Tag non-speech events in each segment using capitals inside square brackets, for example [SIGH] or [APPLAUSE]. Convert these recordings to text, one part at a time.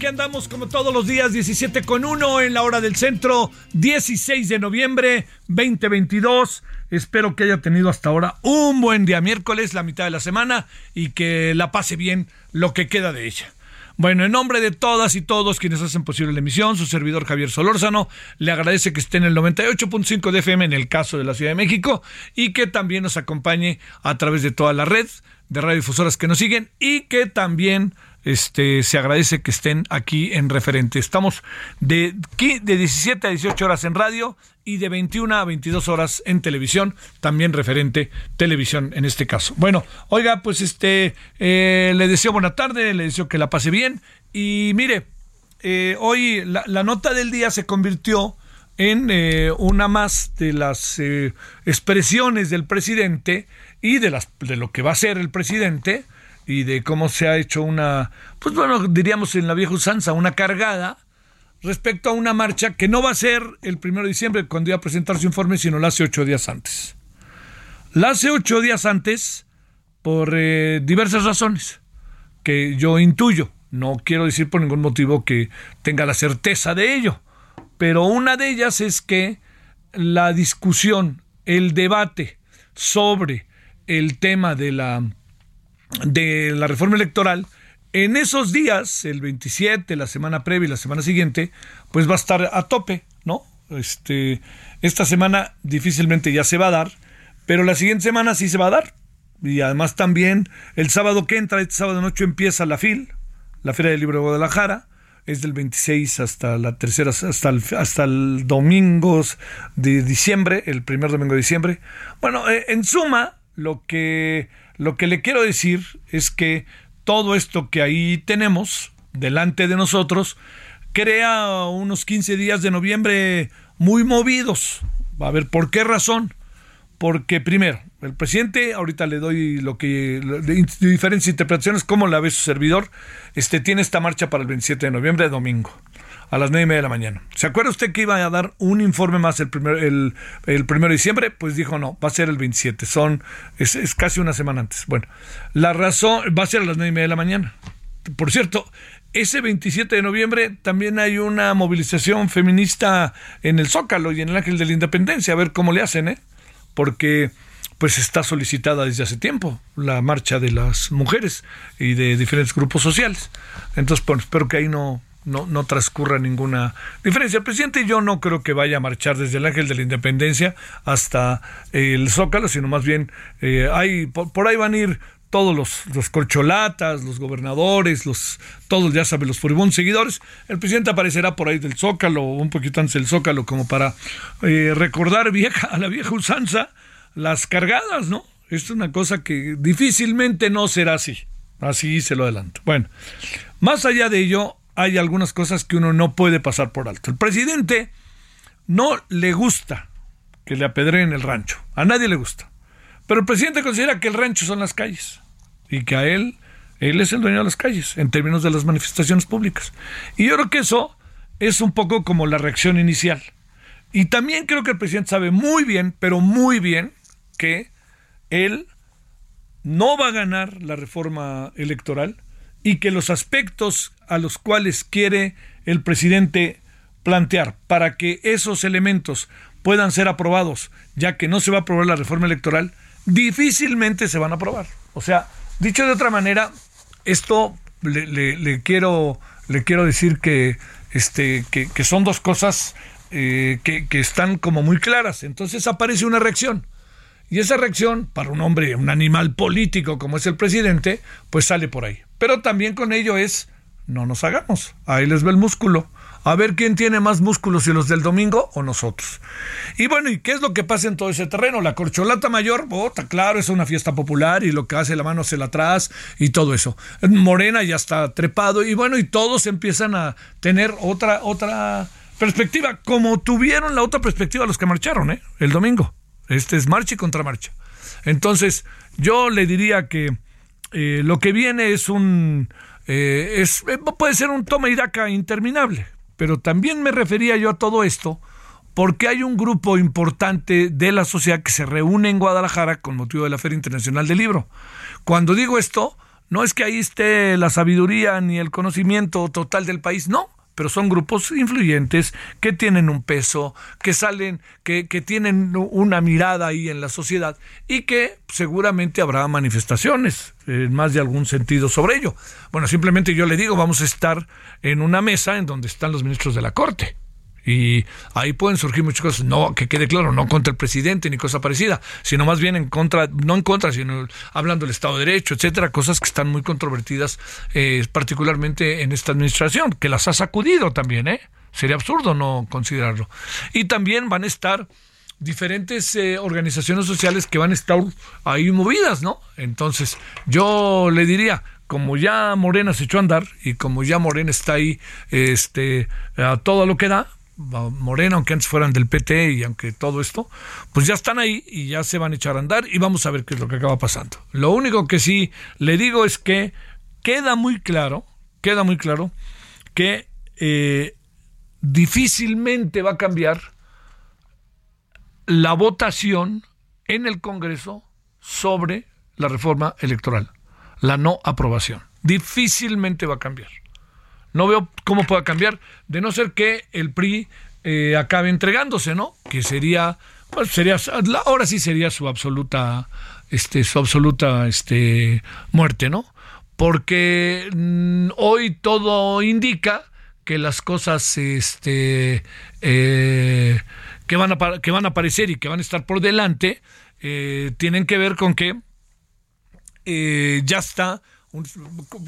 Aquí andamos como todos los días, 17 con 1 en la hora del centro, 16 de noviembre 2022. Espero que haya tenido hasta ahora un buen día miércoles, la mitad de la semana, y que la pase bien lo que queda de ella. Bueno, en nombre de todas y todos quienes hacen posible la emisión, su servidor Javier Solórzano le agradece que esté en el 98.5 de FM en el caso de la Ciudad de México y que también nos acompañe a través de toda la red de radiodifusoras que nos siguen y que también este, se agradece que estén aquí en referente. Estamos de, de 17 a 18 horas en radio y de 21 a 22 horas en televisión, también referente televisión en este caso. Bueno, oiga, pues este, eh, le deseo buena tarde, le deseo que la pase bien y mire, eh, hoy la, nota del día se convirtió en eh, una más de las expresiones del presidente y de, las, de lo que va a ser el presidente y de cómo se ha hecho una, pues bueno, diríamos en la vieja usanza, una cargada respecto a una marcha que no va a ser el primero de diciembre cuando iba a presentar su informe, sino la hace ocho días antes. La hace ocho días antes por eh, diversas razones que yo intuyo. No quiero decir por ningún motivo que tenga la certeza de ello, pero una de ellas es que la discusión, el debate sobre el tema de la de la reforma electoral, en esos días, el 27, la semana previa y la semana siguiente, pues va a estar a tope, ¿no? Este, esta semana difícilmente ya se va a dar, pero la siguiente semana sí se va a dar. Y además también el sábado que entra, este sábado noche empieza la FIL, la Feria del Libro de Guadalajara, es del 26 hasta la tercera, hasta el, hasta el domingo de diciembre, el primer domingo de diciembre. Bueno, eh, en suma, lo que, lo que le quiero decir es que todo esto que ahí tenemos delante de nosotros crea unos 15 días de noviembre muy movidos. A ver, ¿por qué razón? Porque primero, el presidente, ahorita le doy lo que de, diferentes interpretaciones, como la ve su servidor, este tiene esta marcha para el 27 de noviembre, domingo, a las nueve y media de la mañana. ¿Se acuerda usted que iba a dar un informe más el primer, el, primero de diciembre? Pues dijo no, va a ser el 27, son, es, es casi una semana antes. Bueno, la razón va a ser a las nueve y media de la mañana. Por cierto, ese 27 de noviembre también hay una movilización feminista en el Zócalo y en el Ángel de la Independencia, a ver cómo le hacen, ¿eh? Porque pues está solicitada desde hace tiempo la marcha de las mujeres y de diferentes grupos sociales. Entonces, bueno, espero que ahí no, no, no transcurra ninguna diferencia. El presidente yo no creo que vaya a marchar desde el Ángel de la Independencia hasta el Zócalo, sino más bien eh, hay, por, ahí van a ir todos los, los corcholatas, los gobernadores, los, todos ya saben, los furibundos seguidores. El presidente aparecerá por ahí del Zócalo, un poquito antes del Zócalo, como para eh, recordar vieja, a la vieja usanza las cargadas, ¿no? Es una cosa que difícilmente no será así. Así se lo adelanto. Bueno, más allá de ello, hay algunas cosas que uno no puede pasar por alto. El presidente no le gusta que le apedreen el rancho. A nadie le gusta. Pero el presidente considera que el rancho son las calles y que a él, él es el dueño de las calles en términos de las manifestaciones públicas. Y yo creo que eso es un poco como la reacción inicial. Y también creo que el presidente sabe muy bien, pero muy bien, que él no va a ganar la reforma electoral y que los aspectos a los cuales quiere el presidente plantear para que esos elementos puedan ser aprobados, ya que no se va a aprobar la reforma electoral, difícilmente se van a aprobar. O sea, dicho de otra manera, esto le, quiero, le quiero decir que, este, que, son dos cosas eh, que, que están como muy claras. Entonces aparece una reacción. Y esa reacción, para un hombre, un animal político como es el presidente, pues sale por ahí. Pero también con ello es, no nos hagamos, ahí les ve el músculo a ver quién tiene más músculos, si los del domingo o nosotros. Y bueno, ¿y qué es lo que pasa en todo ese terreno? La corcholata mayor, bota, claro, es una fiesta popular y lo que hace la mano se la atrás y todo eso. Morena ya está trepado y bueno, y todos empiezan a tener otra, otra perspectiva, como tuvieron la otra perspectiva los que marcharon, ¿eh? El domingo. Este es marcha y contramarcha. Entonces, yo le diría que eh, lo que viene es un... Eh, es, eh, puede ser un toma y daca interminable. Pero también me refería yo a todo esto porque hay un grupo importante de la sociedad que se reúne en Guadalajara con motivo de la Feria Internacional del Libro. Cuando digo esto, no es que ahí esté la sabiduría ni el conocimiento total del país, no, pero son grupos influyentes que tienen un peso, que salen, que, que, tienen una mirada ahí en la sociedad y que seguramente habrá manifestaciones en más de algún sentido sobre ello. Bueno, simplemente yo le digo, vamos a estar en una mesa en donde están los ministros de la Corte y ahí pueden surgir muchas cosas, no, que quede claro, no contra el presidente ni cosa parecida, sino más bien en contra, no en contra, sino hablando del Estado de Derecho, etcétera, cosas que están muy controvertidas, eh, particularmente en esta administración, que las ha sacudido también, ¿eh? Sería absurdo no considerarlo. Y también van a estar diferentes eh, organizaciones sociales que van a estar ahí movidas, ¿no? Entonces, yo le diría, como ya Morena se echó a andar y como ya Morena está ahí este, a todo lo que da, Morena, aunque antes fueran del PT y aunque todo esto, pues ya están ahí y ya se van a echar a andar y vamos a ver qué es lo que acaba pasando. Lo único que sí le digo es que queda muy claro, queda muy claro que eh, difícilmente va a cambiar la votación en el Congreso sobre la reforma electoral, la no aprobación. Difícilmente va a cambiar. No veo cómo pueda cambiar, de no ser que el PRI eh, acabe entregándose, ¿no? Que sería, pues sería, ahora sí sería su absoluta, este, su absoluta, este, muerte, ¿no? Porque mm, hoy todo indica que las cosas, este, eh, que van a que van a aparecer y que van a estar por delante, eh, tienen que ver con que ya está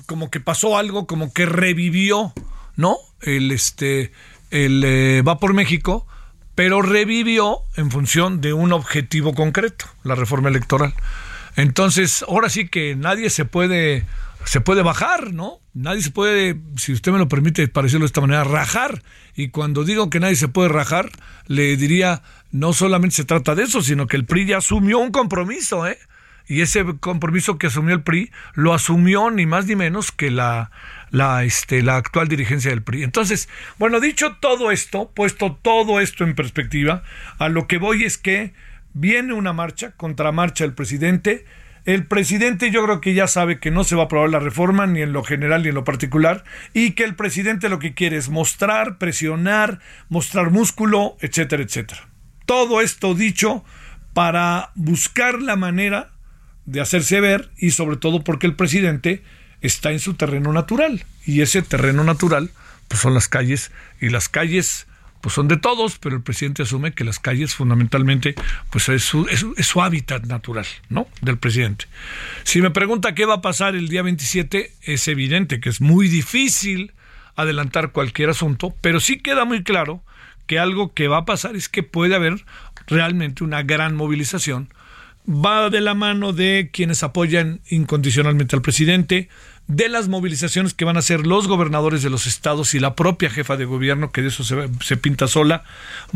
como que pasó algo, como que revivió, ¿no? El este, el eh, va por México, pero revivió en función de un objetivo concreto, la reforma electoral. Entonces, ahora sí que nadie se puede se puede bajar, ¿no? Nadie se puede, si usted me lo permite parecerlo de esta manera, rajar. Y cuando digo que nadie se puede rajar, le diría, no solamente se trata de eso, sino que el PRI ya asumió un compromiso, ¿eh? Y ese compromiso que asumió el PRI lo asumió ni más ni menos que la, la, este, la actual dirigencia del PRI. Entonces, bueno, dicho todo esto, puesto todo esto en perspectiva, a lo que voy es que viene una marcha, contramarcha del presidente. El presidente yo creo que ya sabe que no se va a aprobar la reforma ni en lo general ni en lo particular y que el presidente lo que quiere es mostrar, presionar, mostrar músculo, etcétera, etcétera. Todo esto dicho para buscar la manera de hacerse ver y sobre todo porque el presidente está en su terreno natural y ese terreno natural pues son las calles y las calles pues son de todos, pero el presidente asume que las calles fundamentalmente pues es su, es, su hábitat natural, ¿no? Del presidente. Si me pregunta qué va a pasar el día 27, es evidente que es muy difícil adelantar cualquier asunto, pero sí queda muy claro que algo que va a pasar es que puede haber realmente una gran movilización va de la mano de quienes apoyan incondicionalmente al presidente, de las movilizaciones que van a hacer los gobernadores de los estados y la propia jefa de gobierno, que de eso se, pinta sola,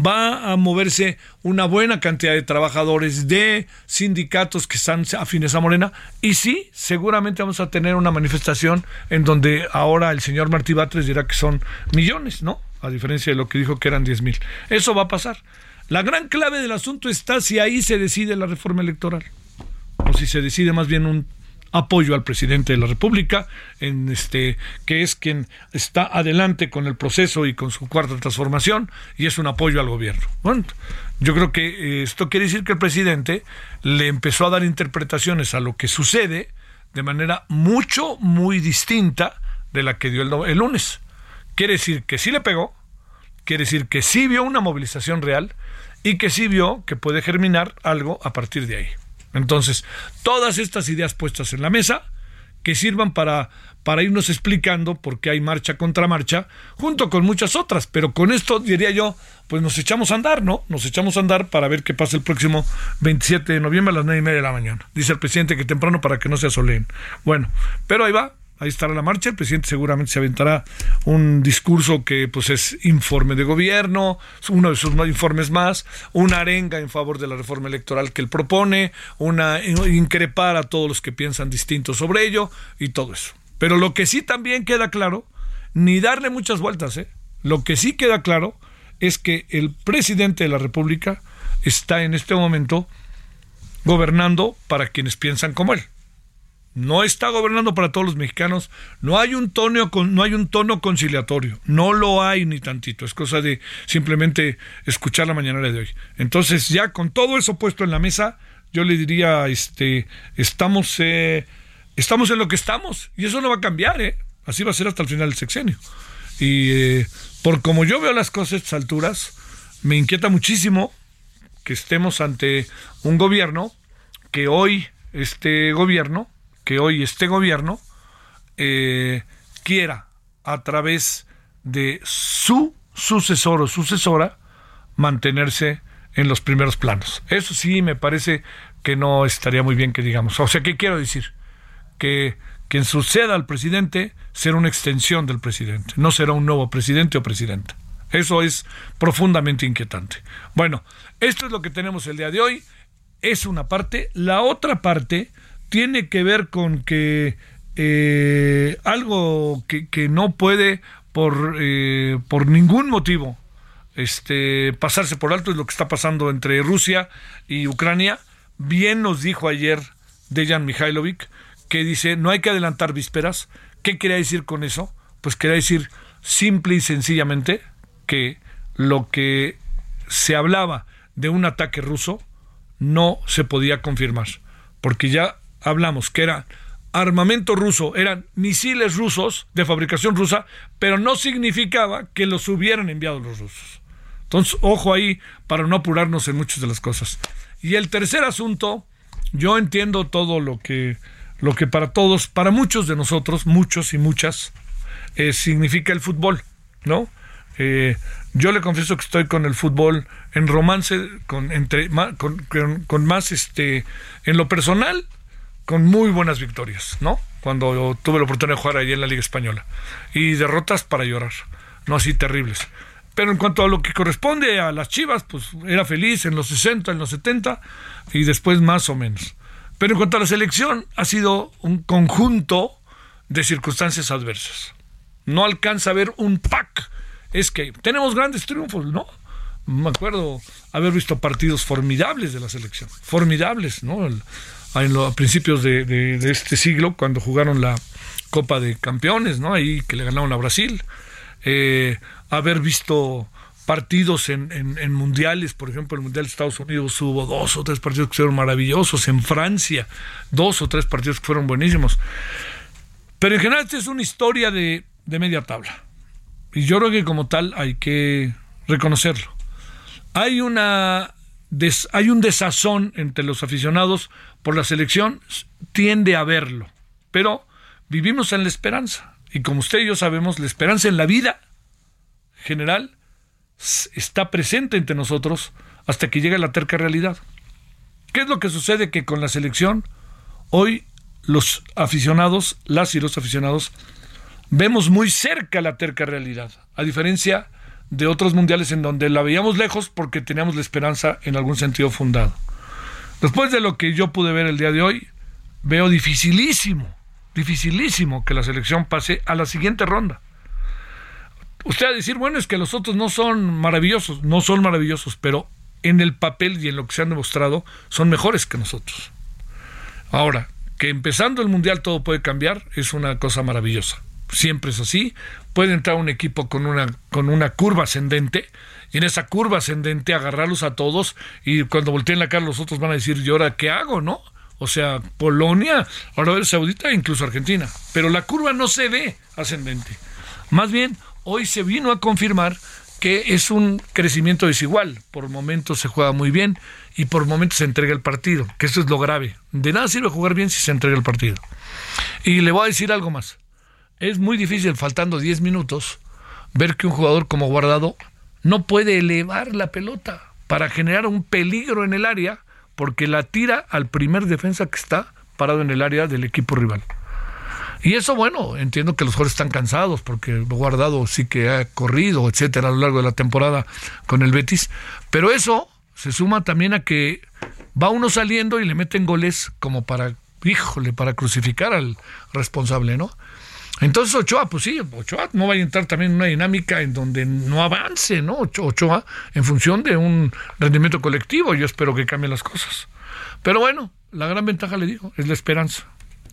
va a moverse una buena cantidad de trabajadores, de sindicatos que están afines a Morena, y sí, seguramente vamos a tener una manifestación en donde ahora el señor Martí Batres dirá que son millones, ¿no? A diferencia de lo que dijo que eran 10 mil. Eso va a pasar. La gran clave del asunto está si ahí se decide la reforma electoral o si se decide más bien un apoyo al presidente de la República, en este, que es quien está adelante con el proceso y con su cuarta transformación, y es un apoyo al gobierno. Bueno, yo creo que eh, esto quiere decir que el presidente le empezó a dar interpretaciones a lo que sucede de manera mucho, muy distinta de la que dio el, el lunes. Quiere decir que sí le pegó, quiere decir que sí vio una movilización real y que sí vio que puede germinar algo a partir de ahí. Entonces, todas estas ideas puestas en la mesa que sirvan para, para irnos explicando por qué hay marcha contra marcha, junto con muchas otras. Pero con esto, diría yo, pues nos echamos a andar, ¿no? Nos echamos a andar para ver qué pasa el próximo 27 de noviembre a las nueve y media de la mañana. Dice el presidente que temprano para que no se asoleen. Bueno, pero ahí va, ahí estará la marcha, el presidente seguramente se aventará un discurso que pues es informe de gobierno, uno de sus informes más, una arenga en favor de la reforma electoral que él propone, una increpar a todos los que piensan distinto sobre ello y todo eso. Pero lo que sí también queda claro, ni darle muchas vueltas, ¿eh? lo que sí queda claro es que el presidente de la República está en este momento gobernando para quienes piensan como él no está gobernando para todos los mexicanos, no hay un tono no hay un tono conciliatorio, no lo hay ni tantito, es cosa de simplemente escuchar la mañanera de hoy. Entonces, ya con todo eso puesto en la mesa, yo le diría este estamos eh, estamos en lo que estamos y eso no va a cambiar, ¿eh? Así va a ser hasta el final del sexenio. Y eh, por como yo veo las cosas a estas alturas, me inquieta muchísimo que estemos ante un gobierno que hoy este gobierno que hoy este gobierno eh, quiera a través de su sucesor o sucesora mantenerse en los primeros planos. Eso sí me parece que no estaría muy bien que digamos. O sea, ¿qué quiero decir? Que quien suceda al presidente será una extensión del presidente, no será un nuevo presidente o presidenta. Eso es profundamente inquietante. Bueno, esto es lo que tenemos el día de hoy. Es una parte. La otra parte tiene que ver con que eh, algo que, no puede por, eh, por ningún motivo este, pasarse por alto es lo que está pasando entre Rusia y Ucrania. Bien nos dijo ayer Dejan Mihailovic que dice no hay que adelantar vísperas. ¿Qué quería decir con eso? Pues quería decir simple y sencillamente que lo que se hablaba de un ataque ruso no se podía confirmar, porque ya hablamos, que era armamento ruso, eran misiles rusos de fabricación rusa, pero no significaba que los hubieran enviado los rusos. Entonces, ojo ahí para no apurarnos en muchas de las cosas. Y el tercer asunto, yo entiendo todo lo que, lo que para todos, para muchos de nosotros, muchos y muchas, eh, significa el fútbol, ¿no? Eh, yo le confieso que estoy con el fútbol en romance, con, entre, con, con más, este, en lo personal, con muy buenas victorias, ¿no? Cuando tuve la oportunidad de jugar ahí en la Liga Española. Y derrotas para llorar, no así terribles. Pero en cuanto a lo que corresponde a las Chivas, pues era feliz en los 60, en los 70 y después más o menos. Pero en cuanto a la selección, ha sido un conjunto de circunstancias adversas. No alcanza a ver un pack. Es que tenemos grandes triunfos, ¿no? Me acuerdo haber visto partidos formidables de la selección. Formidables, ¿no? En los, a principios de, este siglo, cuando jugaron la Copa de Campeones, ¿no? Ahí que le ganaron a Brasil. Eh, haber visto partidos en, mundiales, por ejemplo, el Mundial de Estados Unidos hubo dos o tres partidos que fueron maravillosos, en Francia, dos o tres partidos que fueron buenísimos. Pero en general esta es una historia de media tabla. Y yo creo que como tal hay que reconocerlo. Hay una hay un desazón entre los aficionados por la selección, tiende a verlo, pero vivimos en la esperanza. Y como usted y yo sabemos, la esperanza en la vida general está presente entre nosotros hasta que llega la terca realidad. ¿Qué es lo que sucede? Que con la selección, hoy los aficionados, las y los aficionados, vemos muy cerca la terca realidad, a diferencia de otros mundiales en donde la veíamos lejos porque teníamos la esperanza en algún sentido fundado. Después de lo que yo pude ver el día de hoy, veo dificilísimo, dificilísimo que la selección pase a la siguiente ronda. Usted va a decir, bueno, es que los otros no son maravillosos, no son maravillosos, pero en el papel y en lo que se han demostrado son mejores que nosotros. Ahora, que empezando el Mundial todo puede cambiar, es una cosa maravillosa. Siempre es así. Puede entrar un equipo con una, con una curva ascendente en esa curva ascendente agarrarlos a todos y cuando volteen la cara los otros van a decir, ¿y ahora qué hago? ¿No? O sea, Polonia, Arabia Saudita e incluso Argentina. Pero la curva no se ve ascendente. Más bien, hoy se vino a confirmar que es un crecimiento desigual. Por momentos se juega muy bien y por momentos se entrega el partido, que eso es lo grave. De nada sirve jugar bien si se entrega el partido. Y le voy a decir algo más. Es muy difícil, faltando 10 minutos, ver que un jugador como Guardado no puede elevar la pelota para generar un peligro en el área, porque la tira al primer defensa que está parado en el área del equipo rival. Y eso, bueno, entiendo que los jugadores están cansados porque Guardado sí que ha corrido, etcétera, a lo largo de la temporada con el Betis. Pero eso se suma también a que va uno saliendo y le meten goles como para, híjole, para crucificar al responsable, ¿no? Entonces Ochoa, pues sí, Ochoa no va a entrar también en una dinámica en donde no avance, ¿no? Ochoa en función de un rendimiento colectivo, yo espero que cambien las cosas. Pero bueno, la gran ventaja, le digo, es la esperanza.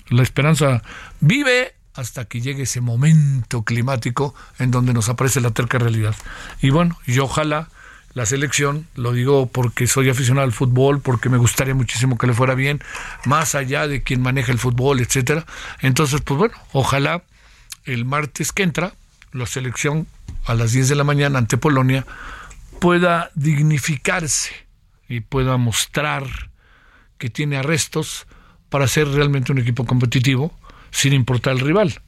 La esperanza vive hasta que llegue ese momento climático en donde nos aparece la terca realidad. Y bueno, y ojalá la selección, lo digo porque soy aficionado al fútbol, porque me gustaría muchísimo que le fuera bien, más allá de quien maneja el fútbol, etcétera. Entonces, pues bueno, ojalá el martes que entra, la selección a las 10 de la mañana ante Polonia pueda dignificarse y pueda mostrar que tiene arrestos para ser realmente un equipo competitivo sin importar el rival.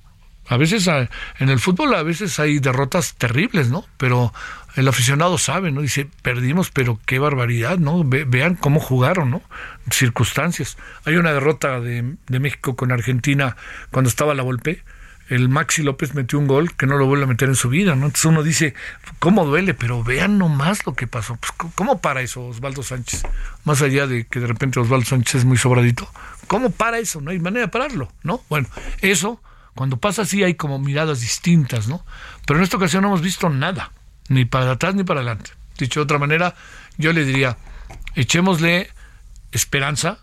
A veces en el fútbol a veces hay derrotas terribles, ¿no? Pero el aficionado sabe, ¿no? Dice, perdimos, pero qué barbaridad, ¿no? vean cómo jugaron, ¿no? Circunstancias. Hay una derrota de, de México con Argentina cuando estaba la Volpe el Maxi López metió un gol que no lo vuelve a meter en su vida, ¿no? Entonces uno dice, ¿cómo duele? Pero vean nomás lo que pasó. Pues, ¿Cómo para eso Osvaldo Sánchez? Más allá de que de repente Osvaldo Sánchez es muy sobradito. ¿Cómo para eso? No hay manera de pararlo, ¿no? Bueno, eso, cuando pasa así hay como miradas distintas, ¿no? Pero en esta ocasión no hemos visto nada, ni para atrás ni para adelante. Dicho de otra manera, yo le diría, echémosle esperanza,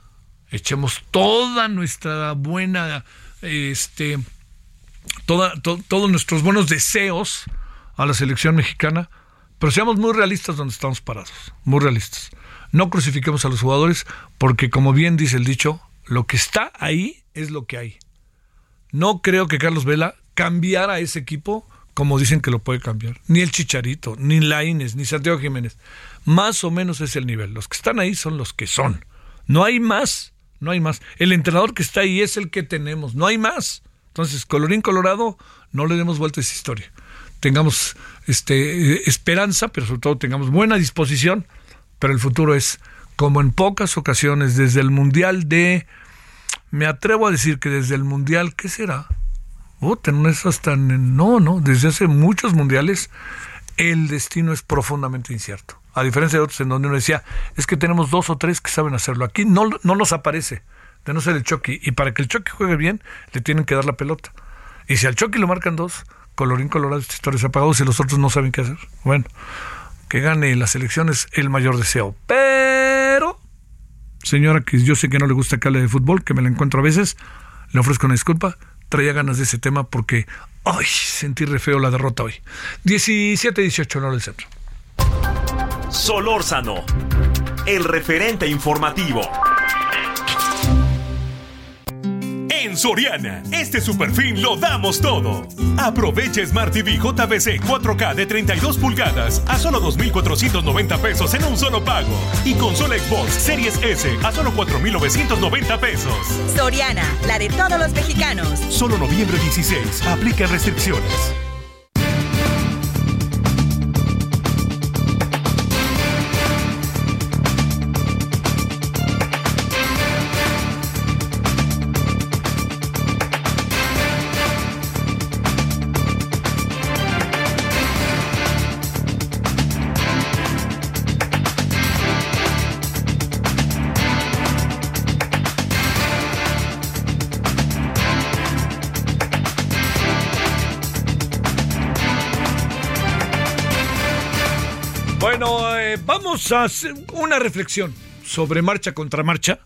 echemos toda nuestra buena, este todos nuestros buenos deseos a la selección mexicana, pero seamos muy realistas donde estamos parados, muy realistas. No crucifiquemos a los jugadores porque, como bien dice el dicho, lo que está ahí es lo que hay. No creo que Carlos Vela cambiara ese equipo como dicen que lo puede cambiar. Ni el Chicharito, ni Laines, ni Santiago Jiménez. Más o menos es el nivel. Los que están ahí son los que son. No hay más. No hay más. El entrenador que está ahí es el que tenemos. No hay más. Entonces, colorín colorado, no le demos vuelta a esa historia. Tengamos este, esperanza, pero sobre todo tengamos buena disposición, pero el futuro es, como en pocas ocasiones, desde el Mundial de... Me atrevo a decir que desde el Mundial, ¿qué será? Oh, no es hasta... No, no, desde hace muchos mundiales el destino es profundamente incierto. A diferencia de otros en donde uno decía, es que tenemos dos o tres que saben hacerlo. Aquí no, no nos aparece de no ser el Chucky. Y para que el Chucky juegue bien, le tienen que dar la pelota. Y si al Chucky lo marcan dos, colorín colorado, esta historia se los otros no saben qué hacer. Bueno, que gane las elecciones el mayor deseo. Pero, señora, que yo sé que no le gusta que hable de fútbol, que me la encuentro a veces, le ofrezco una disculpa. Traía ganas de ese tema porque, ay, sentí re feo la derrota hoy. 17-18, no del centro. Solórzano, el referente informativo. En Soriana, este super fin lo damos todo. Aprovecha Smart TV JBC 4K de 32 pulgadas a solo 2,490 pesos en un solo pago. Y consola Xbox Series S a solo 4,990 pesos. Soriana, la de todos los mexicanos. Solo noviembre 16. Aplica restricciones. Vamos una reflexión sobre marcha contra marcha.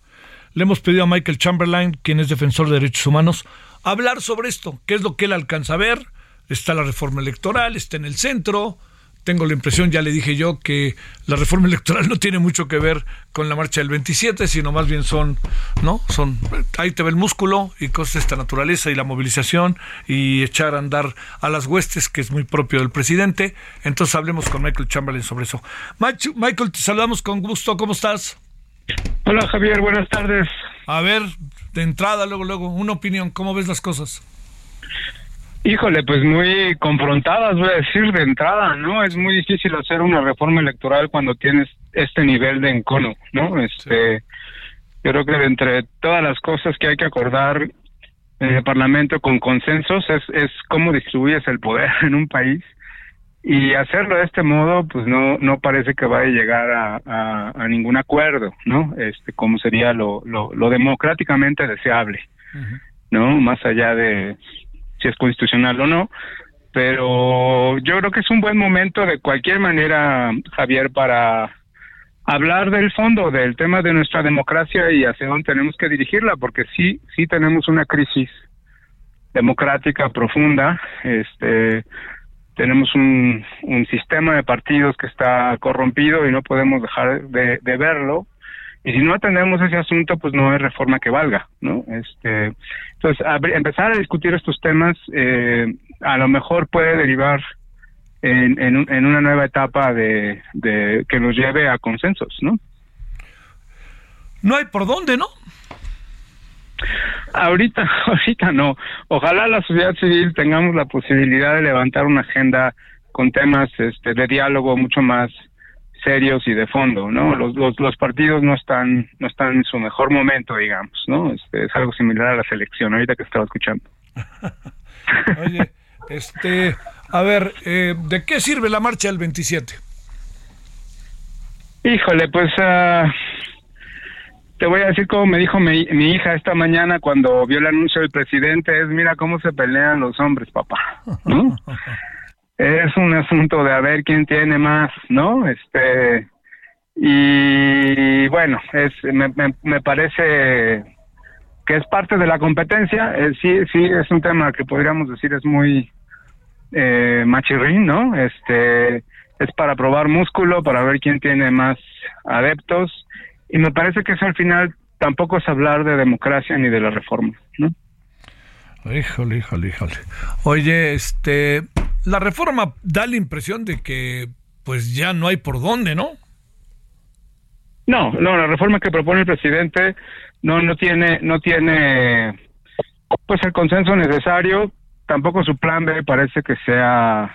le hemos pedido a Michael Chamberlain, quien es defensor de derechos humanos, hablar sobre esto, qué es lo que él alcanza a ver. Está la reforma electoral, está en el centro, tengo la impresión, ya le dije yo, que la reforma electoral [LAUGHS] no tiene mucho que ver con la marcha del 27, sino más bien son, ¿no? Son, ahí te ve el músculo y cosas de esta naturaleza y la movilización y echar a andar a las huestes, que es muy propio del presidente. Entonces hablemos con Michael Chamberlain sobre eso. Michael, te saludamos con gusto, ¿cómo estás? Hola Javier, buenas tardes. A ver, de entrada, luego, luego, una opinión, ¿cómo ves las cosas? Híjole, pues muy confrontadas, voy a decir de entrada, ¿no? Es muy difícil hacer una reforma electoral cuando tienes este nivel de encono, ¿no? Este, yo creo que entre todas las cosas que hay que acordar en el Parlamento con consensos es, es cómo distribuyes el poder [LAUGHS] en un país y hacerlo de este modo, pues no no parece que vaya a llegar a, a, ningún acuerdo, ¿no? Este, como sería lo, lo, lo democráticamente deseable, ¿no? Más allá de es constitucional o no, pero yo creo que es un buen momento de cualquier manera, Javier, para hablar del fondo, del tema de nuestra democracia y hacia dónde tenemos que dirigirla, porque sí, sí tenemos una crisis democrática profunda, este tenemos un, sistema de partidos que está corrompido y no podemos dejar de, de verlo y si no atendemos ese asunto pues no hay reforma que valga no este entonces empezar a discutir estos temas eh, a lo mejor puede derivar en, en, una nueva etapa de, de que nos lleve a consensos no no hay por dónde no ahorita [LAUGHS] ahorita no. Ojalá la sociedad civil tengamos la posibilidad de levantar una agenda con temas este de diálogo mucho más serios y de fondo, ¿no? Los, los, los partidos no están no están en su mejor momento, digamos, ¿no? Este, es algo similar a la selección, ahorita que estaba escuchando. [LAUGHS] Oye, este, a ver, eh, ¿de qué sirve la marcha del 27? Híjole, pues uh, te voy a decir como me dijo mi, mi, hija esta mañana cuando vio el anuncio del presidente, es mira cómo se pelean los hombres, papá. ¿no? [LAUGHS] es un asunto de a ver quién tiene más, ¿no? Este y bueno, es me, me, parece que es parte de la competencia. Eh, sí, sí es un tema que podríamos decir es muy eh, machirrín, ¿no? Este es para probar músculo, para ver quién tiene más adeptos y me parece que eso al final tampoco es hablar de democracia ni de la reforma, ¿no? Híjole, híjole, híjole. Oye, este, la reforma da la impresión de que pues ya no hay por dónde, ¿no? No, no, la reforma que propone el presidente no no tiene no tiene pues el consenso necesario, tampoco su plan B parece que sea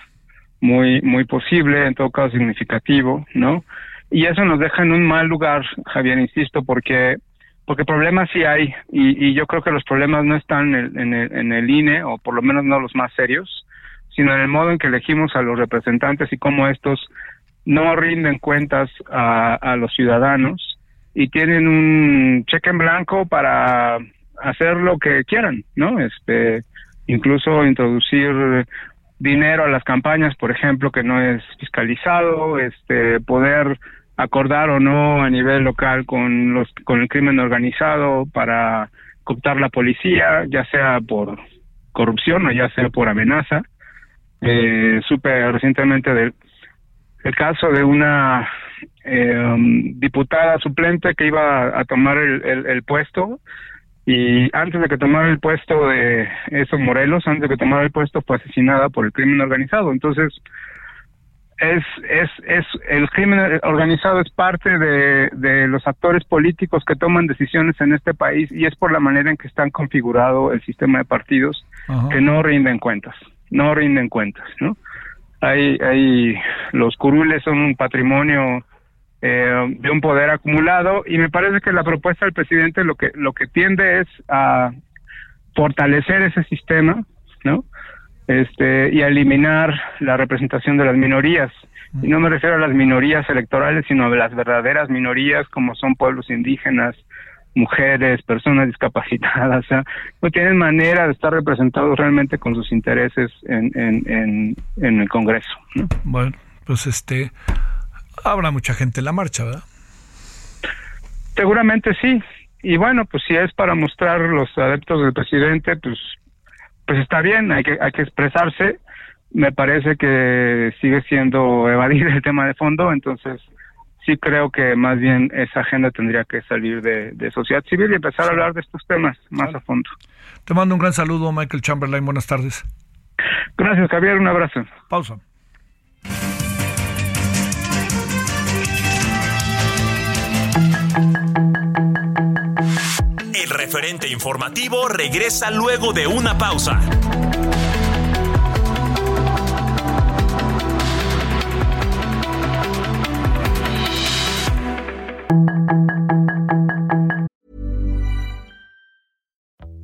muy muy posible, en todo caso significativo, ¿no? Y eso nos deja en un mal lugar, Javier, insisto, porque porque problemas sí hay y, y yo creo que los problemas no están en en el, en el INE o por lo menos no los más serios, sino en el modo en que elegimos a los representantes y cómo estos no rinden cuentas a, a los ciudadanos y tienen un cheque en blanco para hacer lo que quieran, ¿no? Este, incluso introducir dinero a las campañas, por ejemplo, que no es fiscalizado, este, poder acordar o no a nivel local con los con el crimen organizado para cooptar la policía, ya sea por corrupción o ya sea por amenaza. Eh, supe recientemente del el caso de una eh, diputada suplente que iba a tomar el, el, puesto y antes de que tomara el puesto de esos Morelos, antes de que tomara el puesto fue asesinada por el crimen organizado. Entonces, es, es, es, el crimen organizado es parte de, de los actores políticos que toman decisiones en este país y es por la manera en que están configurado el sistema de partidos que no rinden cuentas no rinden cuentas, ¿no? Hay, hay, los curules son un patrimonio eh, de un poder acumulado y me parece que la propuesta del presidente lo que, lo que tiende es a fortalecer ese sistema, ¿no? Este, y a eliminar la representación de las minorías. Y no me refiero a las minorías electorales, sino a las verdaderas minorías como son pueblos indígenas, mujeres, personas discapacitadas, [LAUGHS] o sea, no tienen manera de estar representados realmente con sus intereses en, en, en, el Congreso. Bueno, pues este, habrá mucha gente en la marcha, ¿verdad? Seguramente sí, y bueno, pues si es para mostrar los adeptos del presidente, pues pues está bien, hay que hay que expresarse. Me parece que sigue siendo evadir el tema de fondo, entonces sí creo que más bien esa agenda tendría que salir de, de sociedad civil y empezar a hablar de estos temas más a fondo. Te mando un gran saludo, Michael Chamberlain. Buenas tardes. Gracias, Javier. Un abrazo. Pausa. El referente informativo regresa luego de una pausa.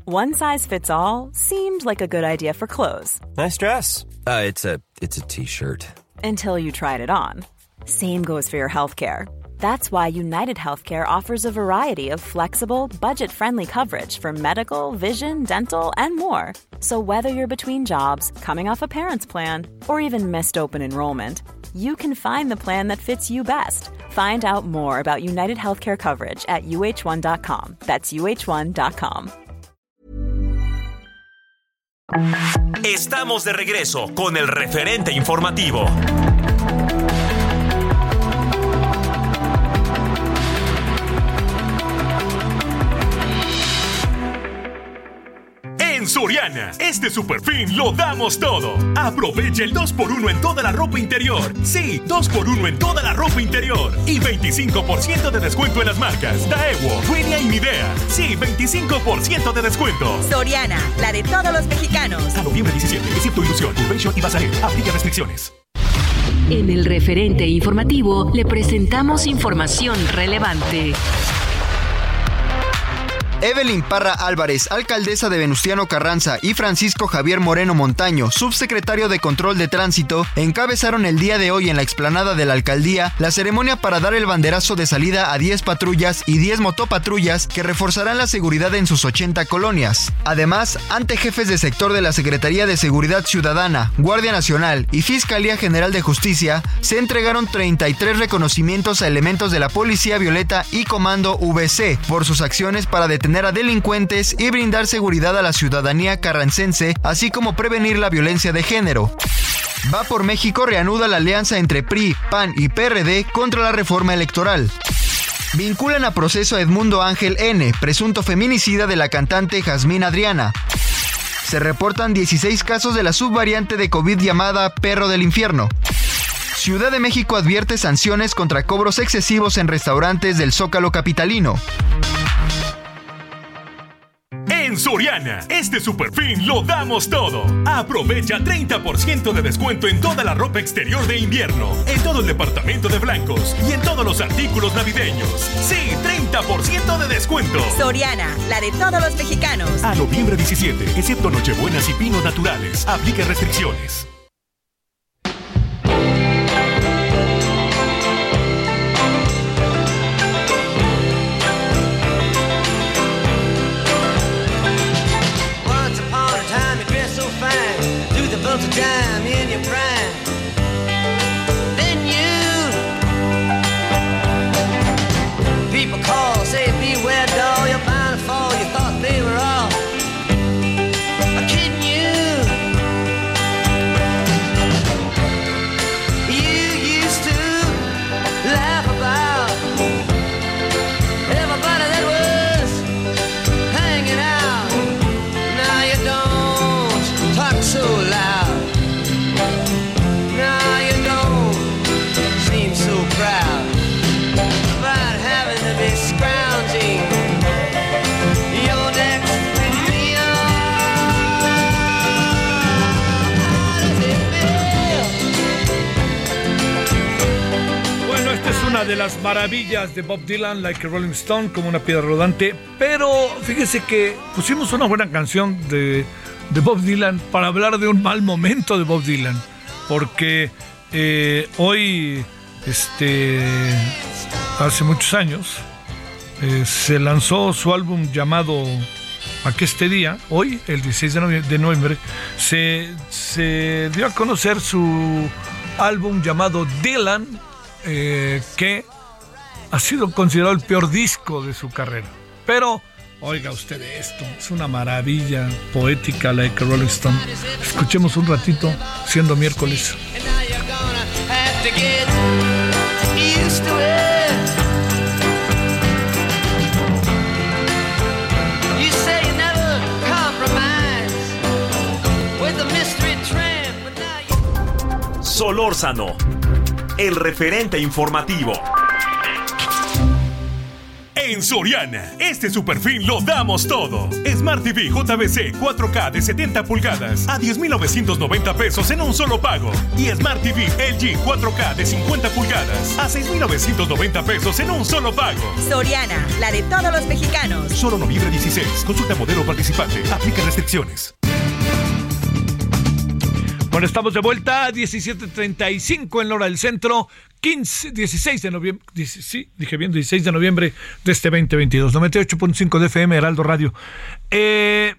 One size fits all seemed like a good idea for clothes. Nice dress. Uh, it's a it's a t-shirt. Until you tried it on. Same goes for your healthcare. That's why United Healthcare offers a variety of flexible, budget friendly coverage for medical, vision, dental, and more. So, whether you're between jobs, coming off a parent's plan, or even missed open enrollment, you can find the plan that fits you best. Find out more about United Healthcare coverage at uh1.com. That's uh1.com. Estamos de regreso con el referente informativo. Soriana, este super fin lo damos todo. Aprovecha el 2x1 en toda la ropa interior. Sí, 2x1 en toda la ropa interior. Y 25% de descuento en las marcas Daewoo, William y Midea. Sí, 25% de descuento. Soriana, la de todos los mexicanos. A noviembre 17, excepto Ilusión, Convention y Bazarel. Aplica restricciones. En el referente informativo le presentamos información relevante. Evelyn Parra Álvarez, alcaldesa de Venustiano Carranza, y Francisco Javier Moreno Montaño, subsecretario de Control de Tránsito, encabezaron el día de hoy en la explanada de la alcaldía la ceremonia para dar el banderazo de salida a 10 patrullas y 10 motopatrullas que reforzarán la seguridad en sus 80 colonias. Además, ante jefes de sector de la Secretaría de Seguridad Ciudadana, Guardia Nacional y Fiscalía General de Justicia, se entregaron 33 reconocimientos a elementos de la Policía Violeta y Comando VC por sus acciones para detener a delincuentes y brindar seguridad a la ciudadanía carrancense, así como prevenir la violencia de género. Va por México reanuda la alianza entre PRI, PAN y PRD contra la reforma electoral. Vinculan a proceso a Edmundo Ángel N., presunto feminicida de la cantante Jazmín Adriana. Se reportan 16 casos de la subvariante de COVID llamada Perro del Infierno. Ciudad de México advierte sanciones contra cobros excesivos en restaurantes del Zócalo Capitalino. Soriana, este super fin lo damos todo. Aprovecha 30% de descuento en toda la ropa exterior de invierno, en todo el departamento de blancos y en todos los artículos navideños. Sí, 30% de descuento. Soriana, la de todos los mexicanos. A noviembre 17, excepto Nochebuenas y Pinos Naturales. Aplica restricciones. Time in your prime. De las maravillas de Bob Dylan, Like a Rolling Stone, como una piedra rodante. Pero fíjese que pusimos una buena canción de, de Bob Dylan para hablar de un mal momento de Bob Dylan. Porque eh, hoy, este, hace muchos años, eh, se lanzó su álbum llamado Aqueste Día, hoy, el 16 de novie- de noviembre, se, se dio a conocer su álbum llamado Dylan, eh, que ha sido considerado el peor disco de su carrera. Pero oiga usted esto, es una maravilla poética la de Rolling Stone. Escuchemos un ratito, siendo miércoles. Solórzano, el referente informativo. En Soriana, este super fin lo damos todo. Smart TV JBC 4K de 70 pulgadas a 10,990 pesos en un solo pago. Y Smart TV LG 4K de 50 pulgadas a 6,990 pesos en un solo pago. Soriana, la de todos los mexicanos. Solo noviembre 16. Consulta modelo participante. Aplica restricciones. Bueno, estamos de vuelta a 17.35 en la hora del centro, 15, 16 de noviembre, sí, dije bien, 16 de noviembre de este 2022, 98.5 de FM, Heraldo Radio. Eh,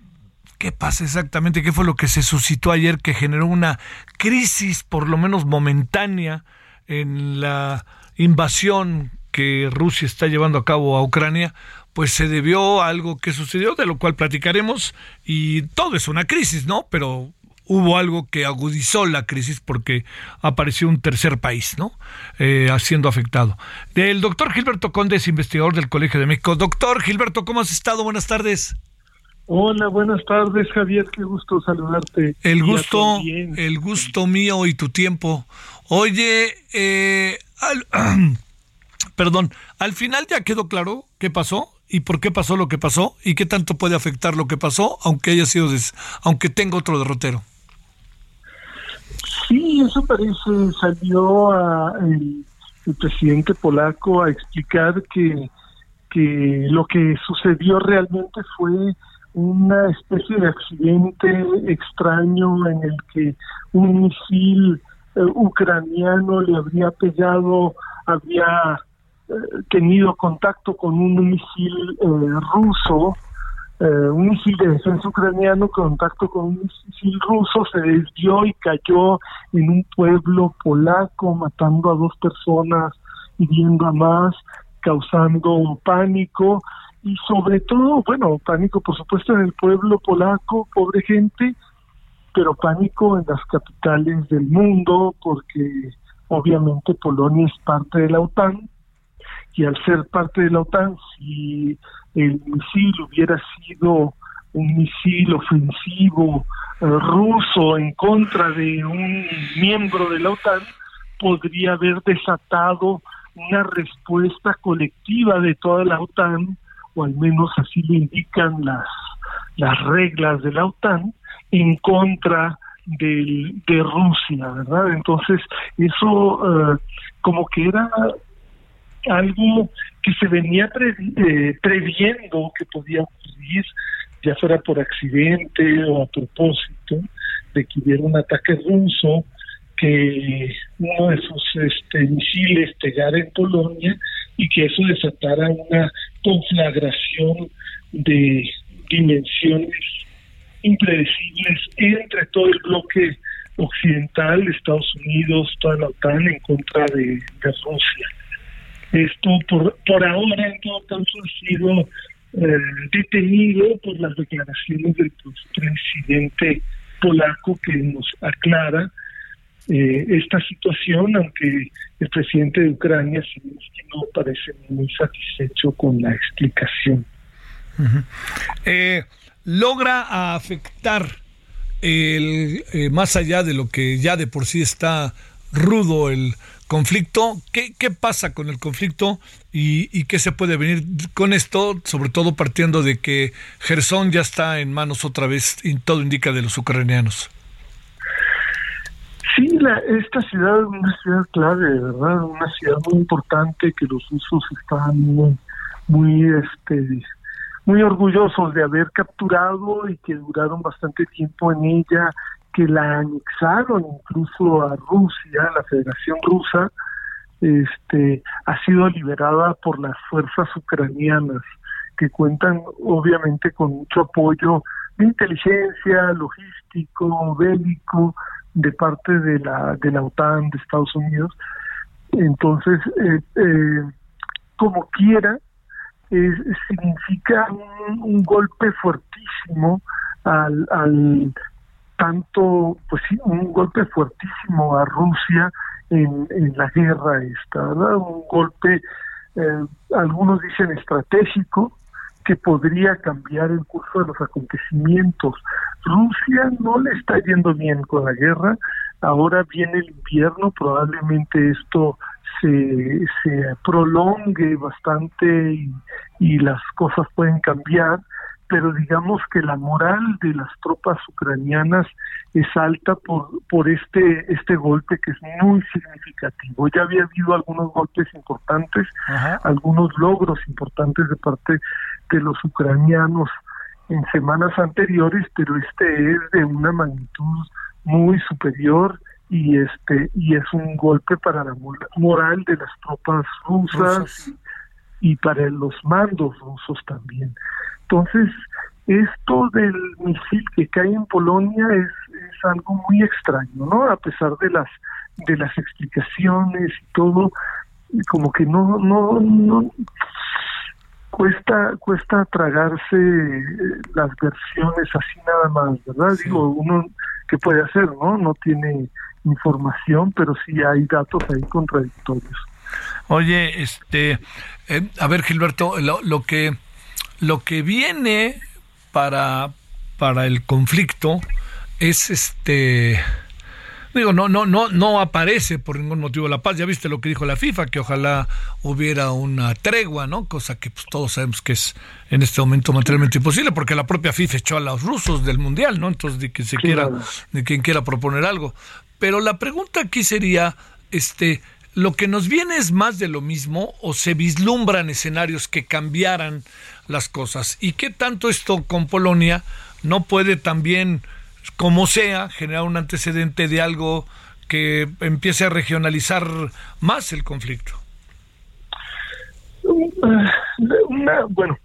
¿Qué pasa exactamente? ¿Qué fue lo que se suscitó ayer que generó una crisis, por lo menos momentánea, en la invasión que Rusia está llevando a cabo a Ucrania? Pues se debió a algo que sucedió, de lo cual platicaremos, y todo es una crisis, ¿no? Pero hubo algo que agudizó la crisis porque apareció un tercer país, ¿no? Eh, siendo afectado. Del doctor Gilberto Condes, investigador del Colegio de México. Doctor Gilberto, ¿cómo has estado? Buenas tardes. Hola, buenas tardes, Javier. Qué gusto saludarte. El gusto, el gusto mío y tu tiempo. Oye, eh, al- [CLEARS THROAT] perdón, al final ya quedó claro qué pasó y por qué pasó lo que pasó y qué tanto puede afectar lo que pasó, aunque haya sido, des- aunque tenga otro derrotero. Sí, eso parece. Salió a, el, presidente polaco a explicar que, que lo que sucedió realmente fue una especie de accidente extraño en el que un misil eh, ucraniano le habría pegado, había eh, tenido contacto con un misil eh, ruso, eh, un misil de defensa ucraniano, contacto con un misil ruso, se desvió y cayó en un pueblo polaco, matando a dos personas, hiriendo a más, causando pánico. Y sobre todo, bueno, pánico por supuesto en el pueblo polaco, pobre gente, pero pánico en las capitales del mundo, porque obviamente Polonia es parte de la OTAN, y al ser parte de la OTAN, si el misil hubiera sido un misil ofensivo eh, ruso en contra de un miembro de la OTAN, podría haber desatado una respuesta colectiva de toda la OTAN, o al menos así lo indican las, las reglas de la OTAN, en contra del, de Rusia, ¿verdad? Entonces, eso eh, como que era algo que se venía pre- eh, previendo que podía ocurrir, ya fuera por accidente o a propósito, de que hubiera un ataque ruso, que uno de sus este, misiles pegara en Polonia y que eso desatara una conflagración de dimensiones impredecibles entre todo el bloque occidental, Estados Unidos, toda la OTAN en contra de Rusia. Esto por, por ahora en todo caso ha sido eh, detenido por las declaraciones del presidente polaco que nos aclara eh, esta situación, aunque el presidente de Ucrania Zelensky no parece muy satisfecho con la explicación. Eh, logra afectar el, eh, más allá de lo que ya de por sí está rudo el conflicto. ¿Qué, qué pasa con el conflicto y, qué se puede venir con esto? Sobre todo partiendo de que Gerson ya está en manos otra vez y todo indica de los ucranianos. Sí, la, esta ciudad es una ciudad clave, ¿verdad? Una ciudad muy importante que los rusos están muy, muy, este, muy orgullosos de haber capturado y que duraron bastante tiempo en ella, que la anexaron incluso a Rusia, la Federación Rusa, este, ha sido liberada por las fuerzas ucranianas que cuentan obviamente con mucho apoyo de inteligencia, logístico, bélico, de parte de la de la OTAN de Estados Unidos. Entonces eh, eh, como quiera significa un, golpe fuertísimo al tanto, pues sí, un golpe fuertísimo a Rusia en, la guerra esta, ¿verdad? Un golpe, eh, algunos dicen estratégico, que podría cambiar el curso de los acontecimientos. Rusia no le está yendo bien con la guerra, ahora viene el invierno, probablemente esto se, se prolongue bastante y las cosas pueden cambiar, pero digamos que la moral de las tropas ucranianas es alta por, por este, este golpe que es muy significativo. Ya había habido algunos golpes importantes, algunos logros importantes de parte de los ucranianos en semanas anteriores, pero este es de una magnitud muy superior y este y es un golpe para la moral de las tropas rusas y para los mandos rusos también. Entonces, esto del misil que cae en Polonia es, es algo muy extraño, ¿no? A pesar de las de las explicaciones y todo, como que no no no cuesta cuesta tragarse las versiones así nada más, ¿verdad? Digo, uno qué puede hacer, ¿no? No tiene información, pero sí hay datos ahí contradictorios. Oye, este, eh, a ver Gilberto, lo, lo que lo que viene para, para el conflicto es este digo no no no no aparece por ningún motivo la paz. Ya viste lo que dijo la FIFA que ojalá hubiera una tregua no cosa que pues, todos sabemos que es en este momento materialmente imposible porque la propia FIFA echó a los rusos del mundial no entonces de que se quiera de quien quiera proponer algo. Pero la pregunta aquí sería este lo que nos viene es más de lo mismo o se vislumbran escenarios que cambiaran las cosas. Y qué tanto esto con Polonia no puede también como sea generar un antecedente de algo que empiece a regionalizar más el conflicto bueno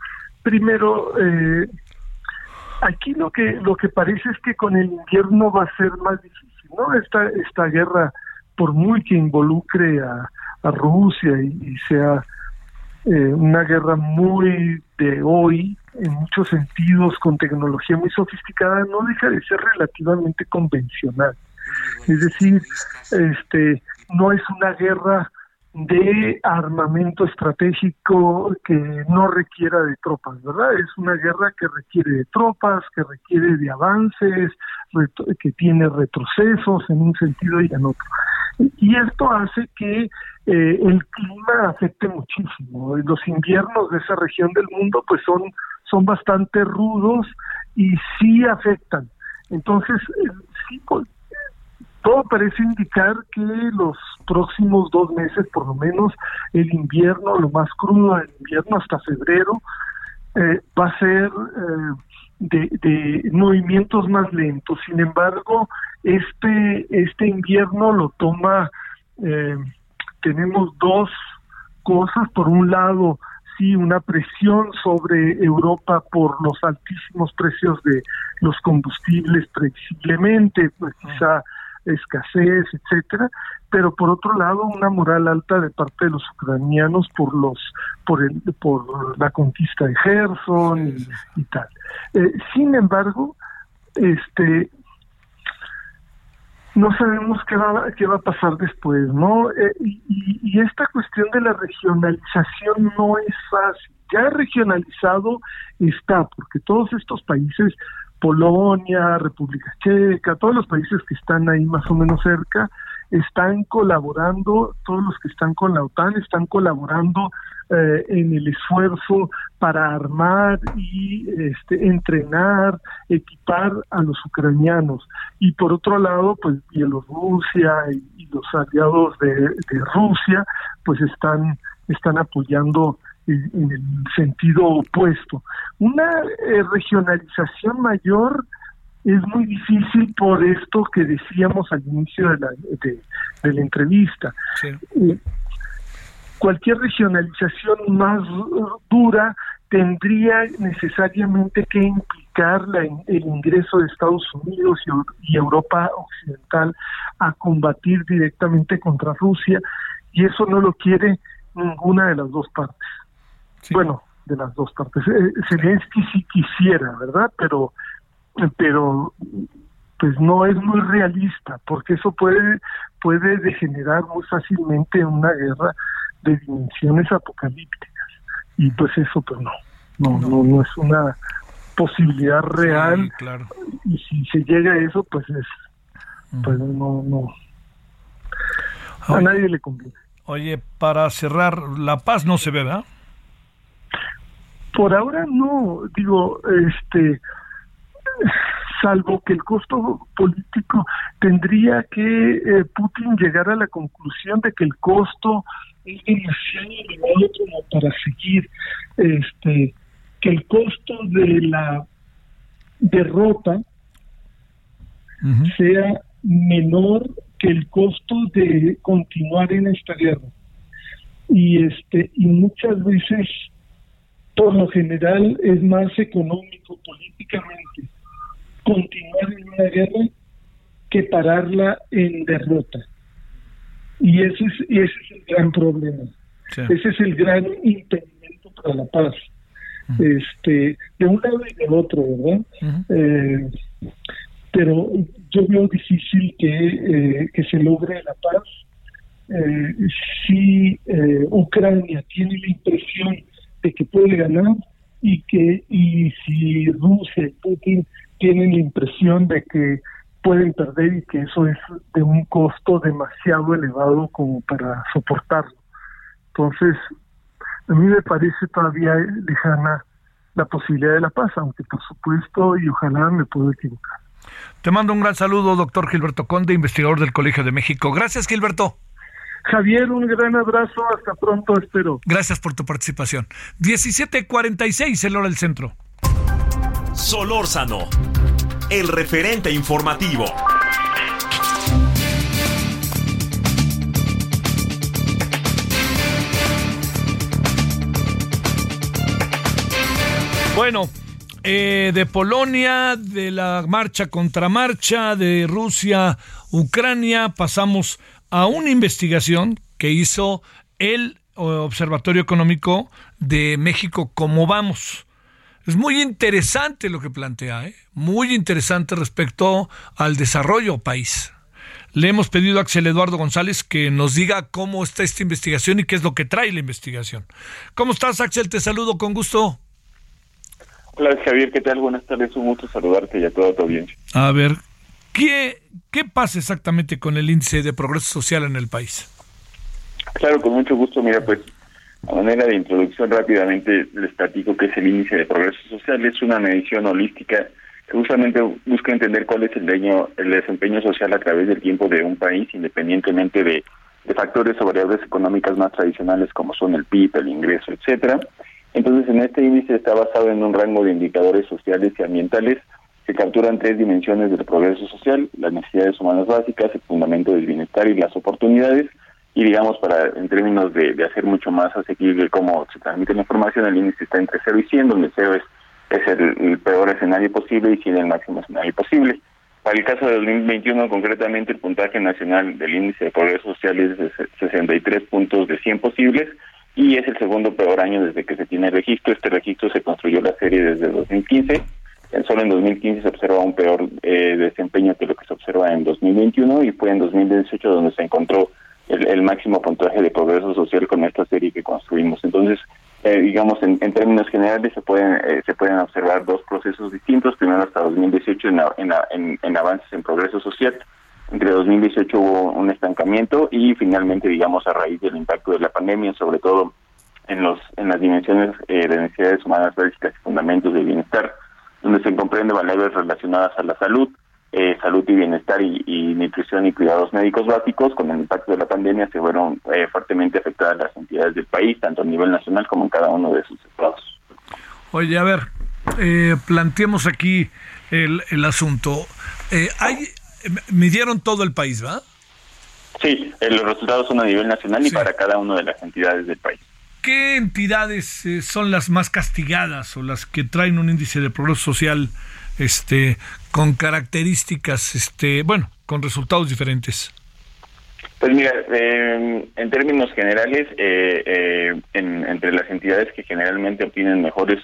primero eh, aquí lo que lo que parece es que con el invierno va a ser más difícil no esta esta guerra por muy que involucre a, Rusia y, sea eh, una guerra muy de hoy, en muchos sentidos, con tecnología muy sofisticada, no deja de ser relativamente convencional. Es decir, este no es una guerra de armamento estratégico que no requiera de tropas, ¿verdad? Es una guerra que requiere de tropas, que requiere de avances, que tiene retrocesos en un sentido y en otro. Y esto hace que eh, el clima afecte muchísimo. Los inviernos de esa región del mundo pues son, son bastante rudos y sí afectan. Entonces, eh, sí, pues, todo parece indicar que los próximos dos meses, por lo menos el invierno, lo más crudo del invierno hasta febrero, eh, va a ser de, de, movimientos más lentos. Sin embargo, este, este invierno lo toma, eh, tenemos dos cosas. Por un lado, sí, una presión sobre Europa por los altísimos precios de los combustibles previsiblemente, pues quizá escasez, etcétera, pero por otro lado una moral alta de parte de los ucranianos por los por el por la conquista de Gerson y, tal. Eh, sin embargo, este no sabemos qué va, qué va a pasar después, ¿no? Eh, y, y, esta cuestión de la regionalización no es fácil. Ya regionalizado está, porque todos estos países Polonia, República Checa, todos los países que están ahí más o menos cerca, están colaborando, todos los que están con la OTAN están colaborando eh, en el esfuerzo para armar y este, entrenar, equipar a los ucranianos. Y por otro lado, pues Bielorrusia y, los aliados de, de Rusia, pues están, están apoyando en, el sentido opuesto. Una eh, regionalización mayor es muy difícil por esto que decíamos al inicio de la, de, la entrevista. Eh, cualquier regionalización más dura tendría necesariamente que implicar la, el ingreso de Estados Unidos y, y Europa Occidental a combatir directamente contra Rusia y eso no lo quiere ninguna de las dos partes. Bueno, de las dos partes. Eh, Zelensky sí quisiera, ¿verdad? Pero, pero pues no es muy realista, porque eso puede, puede degenerar muy fácilmente en una guerra de dimensiones apocalípticas. Y pues eso pues no, no, no, no es una posibilidad real. claro. Y si se llega a eso, pues es, pues no, no, a nadie le conviene. Oye, para cerrar, la paz no se ve, ¿verdad? Por ahora no, digo, este, salvo que el costo político tendría que eh, Putin llegar a la conclusión de que el costo es demasiado elevado como para seguir, este, que el costo de la derrota sea menor que el costo de continuar en esta guerra. Y este y muchas veces por lo general es más económico políticamente continuar en una guerra que pararla en derrota. Y ese es ese es el gran problema. Ese es el gran impedimento para la paz. Este de un lado y del otro verdad Eh, pero yo veo difícil que, eh, que se logre la paz. Eh, si eh, Ucrania tiene la impresión de que puede ganar y que y si Rusia y Putin tienen la impresión de que pueden perder y que eso es de un costo demasiado elevado como para soportarlo. Entonces, a mí me parece todavía lejana la posibilidad de la paz, aunque por supuesto y ojalá me puedo equivocar. Te mando un gran saludo, doctor Gilberto Conde, investigador del Colegio de México. Gracias, Gilberto. Javier, un gran abrazo, hasta pronto, espero. Gracias por tu participación. 17:46, el hora del centro. Solórzano, el referente informativo. Bueno, eh, de Polonia, de la marcha contra marcha, de Rusia, Ucrania, pasamos a una investigación que hizo el Observatorio Económico de México, ¿Cómo vamos? Es muy interesante lo que plantea, ¿eh? muy interesante respecto al desarrollo país. Le hemos pedido a Axel Eduardo González que nos diga cómo está esta investigación y qué es lo que trae la investigación. ¿Cómo estás, Axel? Te saludo con gusto. Hola Javier, ¿qué tal? Buenas tardes, un gusto saludarte y a toda tu audiencia. A ver, ¿qué, ¿qué pasa exactamente con el índice de progreso social en el país? Claro, con mucho gusto. Mira, pues a manera de introducción rápidamente les platico que es el índice de progreso social. Es una medición holística que justamente busca entender cuál es el, deño, el desempeño social a través del tiempo de un país, independientemente de, de factores o variables económicas más tradicionales como son el PIB, el ingreso, etcétera. Entonces, en este índice está basado en un rango de indicadores sociales y ambientales que capturan tres dimensiones del progreso social, las necesidades humanas básicas, el fundamento del bienestar y las oportunidades, y digamos, para en términos de, hacer mucho más asequible cómo se transmite la información, el índice está entre 0 y 100, donde 0 es, el, el peor escenario posible y 100 el máximo escenario posible. Para el caso de 2021, concretamente, el puntaje nacional del índice de progreso social es de 63 puntos de 100 posibles, y es el segundo peor año desde que se tiene registro. Este registro se construyó la serie desde 2015. Solo en 2015 se observa un peor eh, desempeño que lo que se observa en 2021 y fue en 2018 donde se encontró el, máximo puntaje de progreso social con esta serie que construimos. Entonces, eh, digamos, en, en, términos generales se pueden eh, se pueden observar dos procesos distintos. Primero hasta 2018 en, en, en, en avances en progreso social entre 2018 hubo un estancamiento y finalmente, digamos, a raíz del impacto de la pandemia, sobre todo en los en las dimensiones eh, de necesidades humanas básicas y fundamentos del bienestar, donde se comprende variables relacionadas a la salud, eh, salud y bienestar y, y, nutrición y cuidados médicos básicos, con el impacto de la pandemia se fueron eh, fuertemente afectadas las entidades del país, tanto a nivel nacional como en cada uno de sus estados. Oye, a ver, eh, planteemos aquí el, el asunto. hay midieron todo el país, ¿va? Sí, eh, los resultados son a nivel nacional y para cada una de las entidades del país. ¿Qué entidades eh, son las más castigadas o las que traen un índice de progreso social este con características este bueno, con resultados diferentes? Pues mira, eh, en términos generales, eh, eh, en- entre las entidades que generalmente obtienen mejores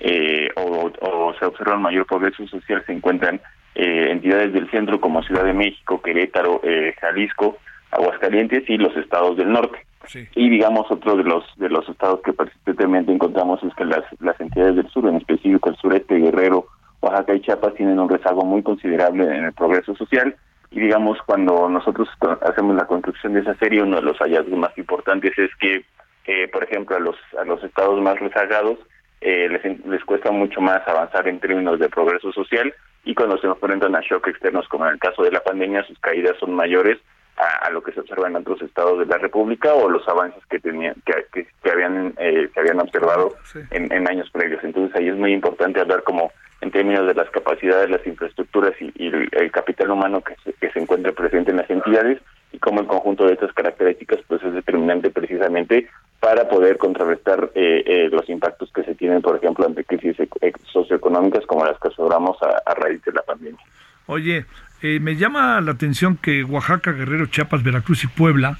eh, o, o se observa un mayor progreso social se encuentran entidades del centro como Ciudad de México, Querétaro, Jalisco, Aguascalientes y los estados del norte. Y digamos otro de los de los estados que persistentemente encontramos es que las, las entidades del sur, en específico el sureste, Guerrero, Oaxaca y Chiapas tienen un rezago muy considerable en el progreso social. Y digamos cuando nosotros hacemos la construcción de esa serie uno de los hallazgos más importantes es que por ejemplo a los a los estados más rezagados eh, les, les cuesta mucho más avanzar en términos de progreso social. Y cuando se enfrentan a shock externos como en el caso de la pandemia sus caídas son mayores a, a lo que se observa en otros estados de la República o los avances que tenían que, que, que habían eh, se habían observado en, en años previos entonces ahí es muy importante hablar como en términos de las capacidades, las infraestructuras y, y el, el capital humano que se, que se encuentra presente en las entidades y cómo el conjunto de estas características pues es determinante precisamente para poder contrarrestar eh, eh, los impactos que se tienen, por ejemplo, ante crisis ec- ec- socioeconómicas como las que observamos a, a raíz de la pandemia. Oye, eh, me llama la atención que Oaxaca, Guerrero, Chiapas, Veracruz y Puebla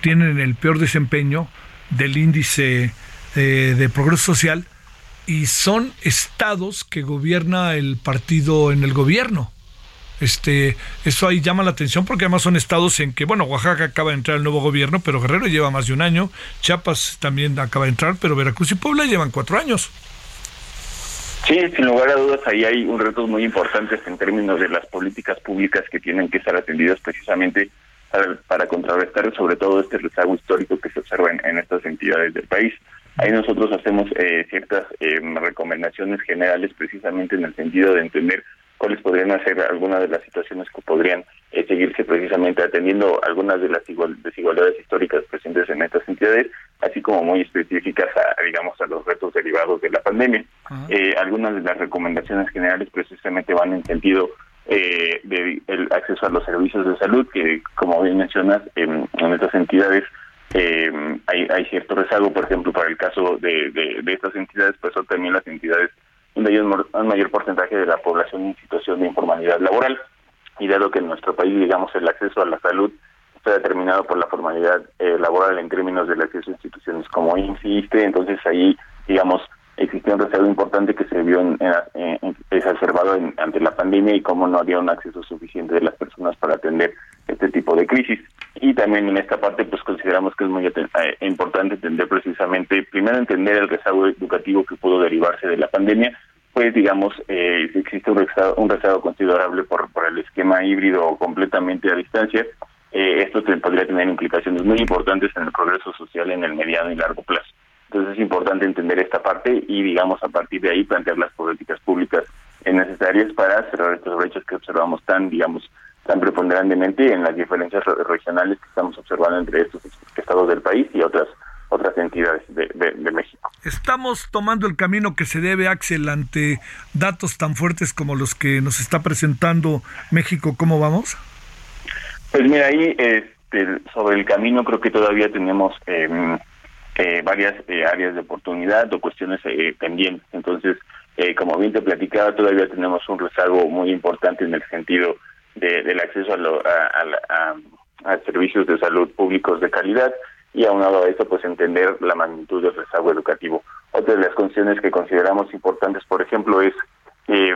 tienen el peor desempeño del índice eh, de progreso social y son estados que gobierna el partido en el gobierno. Este, eso ahí llama la atención porque además son estados en que, bueno, Oaxaca acaba de entrar el nuevo gobierno, pero Guerrero lleva más de un año, Chiapas también acaba de entrar, pero Veracruz y Puebla llevan cuatro años. Sí, sin lugar a dudas, ahí hay un retos muy importantes en términos de las políticas públicas que tienen que estar atendidas precisamente para, para contrarrestar sobre todo este rezago histórico que se observa en, estas entidades del país. Ahí nosotros hacemos eh, ciertas eh, recomendaciones generales precisamente en el sentido de entender cuáles podrían ser algunas de las situaciones que podrían eh, seguirse precisamente atendiendo algunas de las igual- desigualdades históricas presentes en estas entidades, así como muy específicas a, digamos, a los retos derivados de la pandemia. Eh, algunas de las recomendaciones generales precisamente van en sentido eh, de el acceso a los servicios de salud, que como bien mencionas, en, en estas entidades eh, hay, hay cierto rezago, por ejemplo, para el caso de, de, de estas entidades, pues son también las entidades donde hay un, mayor porcentaje de la población en situación de informalidad laboral. Y dado que en nuestro país, digamos, el acceso a la salud está determinado por la formalidad eh, laboral en términos del acceso a instituciones como INSISTE, entonces ahí, digamos, existía un rezago importante que se vio en, en- exacerbado ante la pandemia y cómo no había un acceso suficiente de las personas para atender este tipo de crisis. Y también en esta parte, pues consideramos que es muy eh, importante entender precisamente, primero entender el rezago educativo que pudo derivarse de la pandemia, pues digamos, eh, existe un rezago, un rezago considerable por, por el esquema híbrido o completamente a distancia, eh, esto podría tener implicaciones muy importantes en el progreso social en el mediano y largo plazo. Entonces es importante entender esta parte y, digamos, a partir de ahí plantear las políticas públicas necesarias para cerrar estas brechas que observamos tan, digamos, tan preponderantemente en las diferencias re- regionales que estamos observando entre estos estados del país y otras otras entidades de, de- de México. Estamos tomando el camino que se debe, Axel, ante datos tan fuertes como los que nos está presentando México. ¿Cómo vamos? Pues mira, ahí este, sobre el camino creo que todavía tenemos eh, eh, varias eh, áreas de oportunidad o cuestiones eh, pendientes. Entonces, eh, como bien te platicaba, todavía tenemos un rezago muy importante en el sentido de- del acceso a, lo- a- a la- a- a servicios de salud públicos de calidad y aunado a eso, pues entender la magnitud del rezago educativo. Otra de las cuestiones que consideramos importantes, por ejemplo, es eh,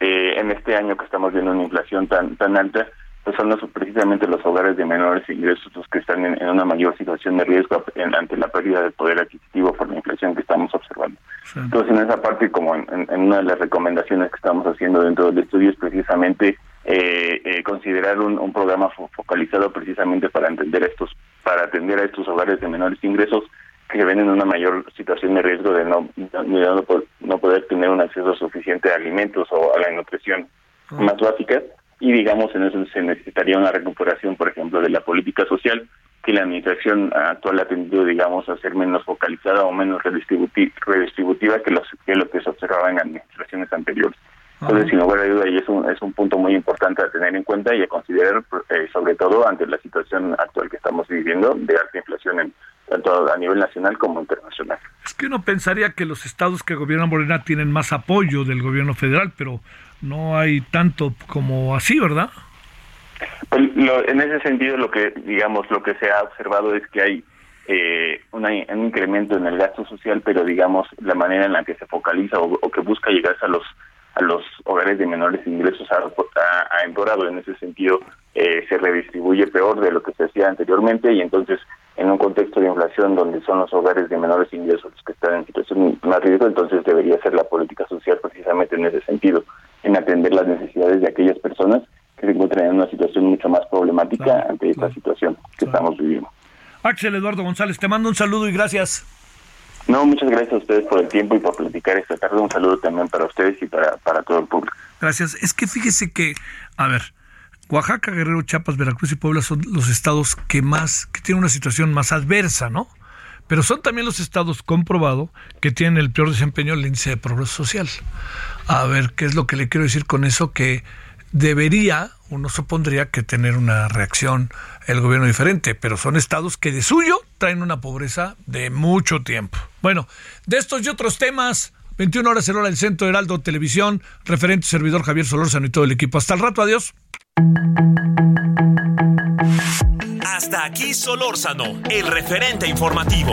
eh, en este año que estamos viendo una inflación tan tan alta, pues son los, precisamente los hogares de menores ingresos los que están en, en una mayor situación de riesgo en- ante la pérdida de poder adquisitivo por la inflación que estamos observando. Entonces, en esa parte, como en una de las recomendaciones que estamos haciendo dentro del estudio es precisamente eh, eh, considerar un, un programa fo- focalizado precisamente para entender estos, para atender a estos hogares de menores ingresos que ven en una mayor situación de riesgo de no, no, po- no poder tener un acceso suficiente a alimentos o a la nutrición más básicas y digamos en eso se necesitaría una recuperación por ejemplo de la política social que la administración actual ha tendido digamos a ser menos focalizada o menos redistributi- redistributiva que los que lo que se observaba en administraciones anteriores entonces sin lugar a duda y es un es un punto muy importante a tener en cuenta y a considerar eh, sobre todo ante la situación actual que estamos viviendo de alta inflación en tanto a nivel nacional como internacional Es que uno pensaría que los estados que gobiernan Morena tienen más apoyo del gobierno federal, pero no hay tanto como así, ¿verdad? Pues lo- en ese sentido, lo que digamos, lo que se ha observado es que hay eh, una- un incremento en el gasto social, pero digamos la manera en la que se focaliza o, o que busca llegarse a los a los hogares de menores ingresos ha, ha- ha empeorado. En ese sentido, eh, se redistribuye peor de lo que se hacía anteriormente y entonces en un contexto de inflación donde son los hogares de menores ingresos los que están en situación más riesgo, entonces debería ser la política social precisamente en ese sentido, en atender las necesidades de aquellas personas que se encuentran en una situación mucho más problemática ante esta situación que estamos viviendo. Axel Eduardo González, te mando un saludo y gracias. No, muchas gracias a ustedes por el tiempo y por platicar esta tarde. Un saludo también para ustedes y para, para todo el público. Gracias. Es que fíjese que, a ver, Oaxaca, Guerrero, Chiapas, Veracruz y Puebla son los estados que más, que tienen una situación más adversa, ¿no? Pero son también los estados comprobado que tienen el peor desempeño en el índice de progreso social. A ver, ¿qué es lo que le quiero decir con eso? Que debería, uno supondría que tener una reacción el gobierno diferente, pero son estados que de suyo traen una pobreza de mucho tiempo. Bueno, de estos y otros temas, 21 horas en hora del Centro Heraldo Televisión, referente servidor Javier Solórzano y todo el equipo. Hasta el rato, adiós. Hasta aquí Solórzano, el referente informativo.